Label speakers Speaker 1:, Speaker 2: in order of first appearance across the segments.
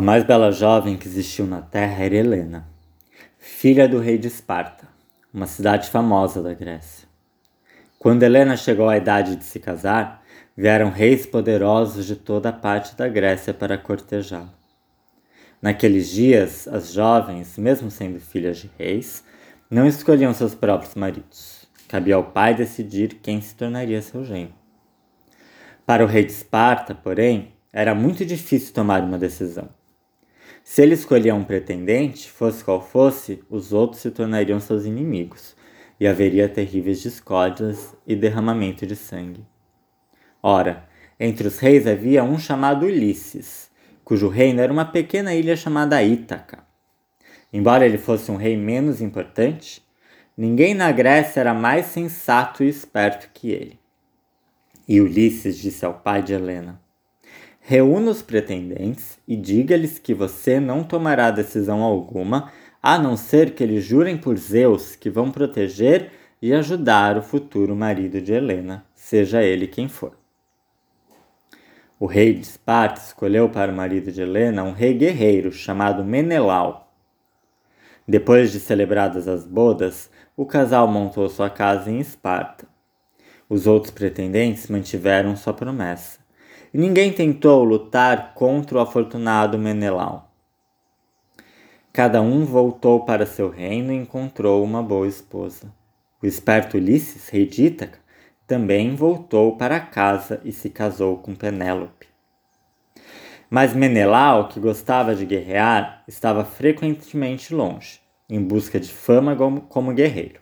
Speaker 1: A mais bela jovem que existiu na terra era Helena, filha do rei de Esparta, uma cidade famosa da Grécia. Quando Helena chegou à idade de se casar, vieram reis poderosos de toda a parte da Grécia para cortejá-la. Naqueles dias, as jovens, mesmo sendo filhas de reis, não escolhiam seus próprios maridos. Cabia ao pai decidir quem se tornaria seu genro. Para o rei de Esparta, porém, era muito difícil tomar uma decisão. Se ele escolhia um pretendente, fosse qual fosse, os outros se tornariam seus inimigos, e haveria terríveis discórdias e derramamento de sangue. Ora, entre os reis havia um chamado Ulisses, cujo reino era uma pequena ilha chamada Ítaca. Embora ele fosse um rei menos importante, ninguém na Grécia era mais sensato e esperto que ele. E Ulisses disse ao pai de Helena: Reúna os pretendentes e diga-lhes que você não tomará decisão alguma, a não ser que eles jurem por Zeus que vão proteger e ajudar o futuro marido de Helena, seja ele quem for. O rei de Esparta escolheu para o marido de Helena um rei guerreiro chamado Menelau. Depois de celebradas as bodas, o casal montou sua casa em Esparta. Os outros pretendentes mantiveram sua promessa e ninguém tentou lutar contra o afortunado Menelau. Cada um voltou para seu reino e encontrou uma boa esposa. O esperto Ulisses, rei de Ítaca, também voltou para casa e se casou com Penélope. Mas Menelau, que gostava de guerrear, estava frequentemente longe, em busca de fama como guerreiro.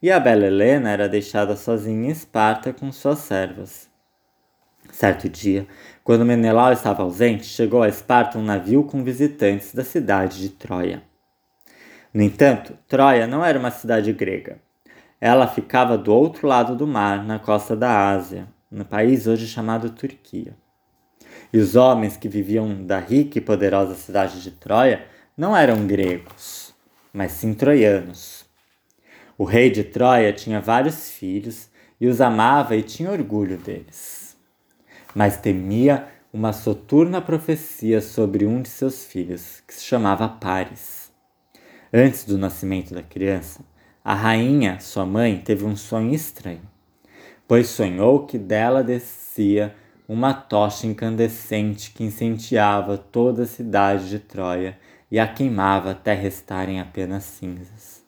Speaker 1: E a bela Helena era deixada sozinha em Esparta com suas servas. Certo dia, quando Menelau estava ausente, chegou a Esparta um navio com visitantes da cidade de Troia. No entanto, Troia não era uma cidade grega. Ela ficava do outro lado do mar, na costa da Ásia, no país hoje chamado Turquia. E os homens que viviam da rica e poderosa cidade de Troia não eram gregos, mas sim troianos. O rei de Troia tinha vários filhos e os amava e tinha orgulho deles mas temia uma soturna profecia sobre um de seus filhos, que se chamava Paris. Antes do nascimento da criança, a rainha, sua mãe, teve um sonho estranho, pois sonhou que dela descia uma tocha incandescente que incendiava toda a cidade de Troia e a queimava até restarem apenas cinzas.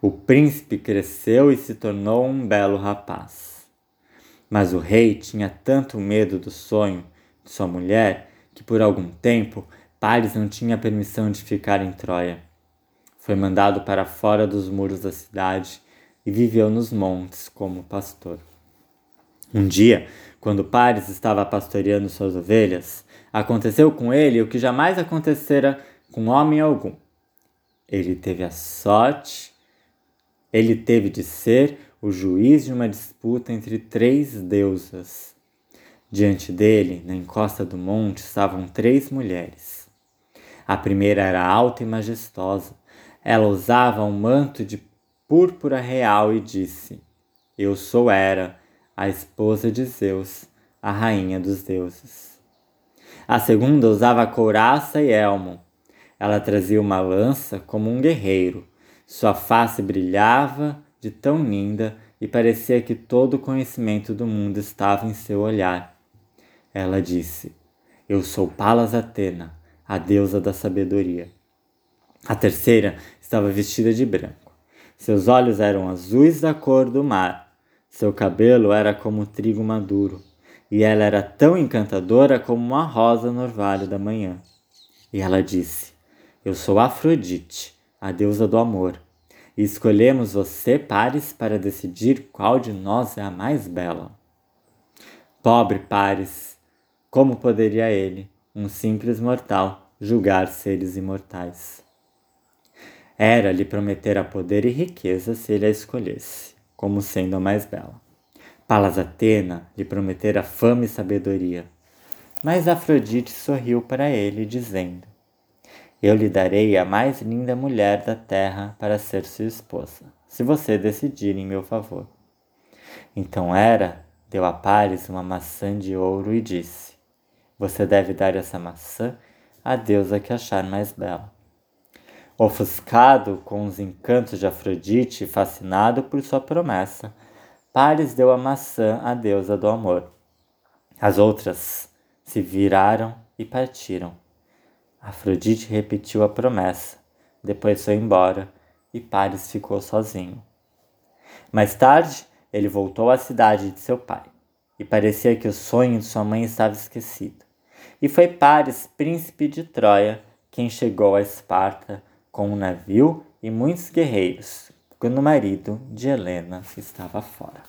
Speaker 1: O príncipe cresceu e se tornou um belo rapaz. Mas o rei tinha tanto medo do sonho de sua mulher que por algum tempo Paris não tinha permissão de ficar em Troia. Foi mandado para fora dos muros da cidade e viveu nos montes como pastor. Um dia, quando Paris estava pastoreando suas ovelhas, aconteceu com ele o que jamais acontecera com homem algum. Ele teve a sorte, ele teve de ser o juiz de uma disputa entre três deusas. Diante dele, na encosta do monte, estavam três mulheres. A primeira era alta e majestosa. Ela usava um manto de púrpura real e disse: Eu sou Hera, a esposa de Zeus, a rainha dos deuses. A segunda usava couraça e elmo. Ela trazia uma lança como um guerreiro. Sua face brilhava de tão linda e parecia que todo o conhecimento do mundo estava em seu olhar. Ela disse: Eu sou Palas Atena, a deusa da sabedoria. A terceira estava vestida de branco. Seus olhos eram azuis da cor do mar. Seu cabelo era como trigo maduro, e ela era tão encantadora como uma rosa no orvalho da manhã. E ela disse: Eu sou Afrodite, a deusa do amor e escolhemos você, Pares, para decidir qual de nós é a mais bela. Pobre Pares, como poderia ele, um simples mortal, julgar seres imortais? Era lhe prometer poder e riqueza se ele a escolhesse, como sendo a mais bela. Palas Atena lhe prometera fama e sabedoria. Mas Afrodite sorriu para ele, dizendo: eu lhe darei a mais linda mulher da terra para ser sua esposa, se você decidir em meu favor. Então Hera deu a Paris uma maçã de ouro e disse: Você deve dar essa maçã a deusa que achar mais bela. Ofuscado com os encantos de Afrodite e fascinado por sua promessa, Paris deu a maçã à deusa do amor. As outras se viraram e partiram. Afrodite repetiu a promessa, depois foi embora e Paris ficou sozinho. Mais tarde, ele voltou à cidade de seu pai e parecia que o sonho de sua mãe estava esquecido. E foi Paris, príncipe de Troia, quem chegou a Esparta com um navio e muitos guerreiros, quando o marido de Helena estava fora.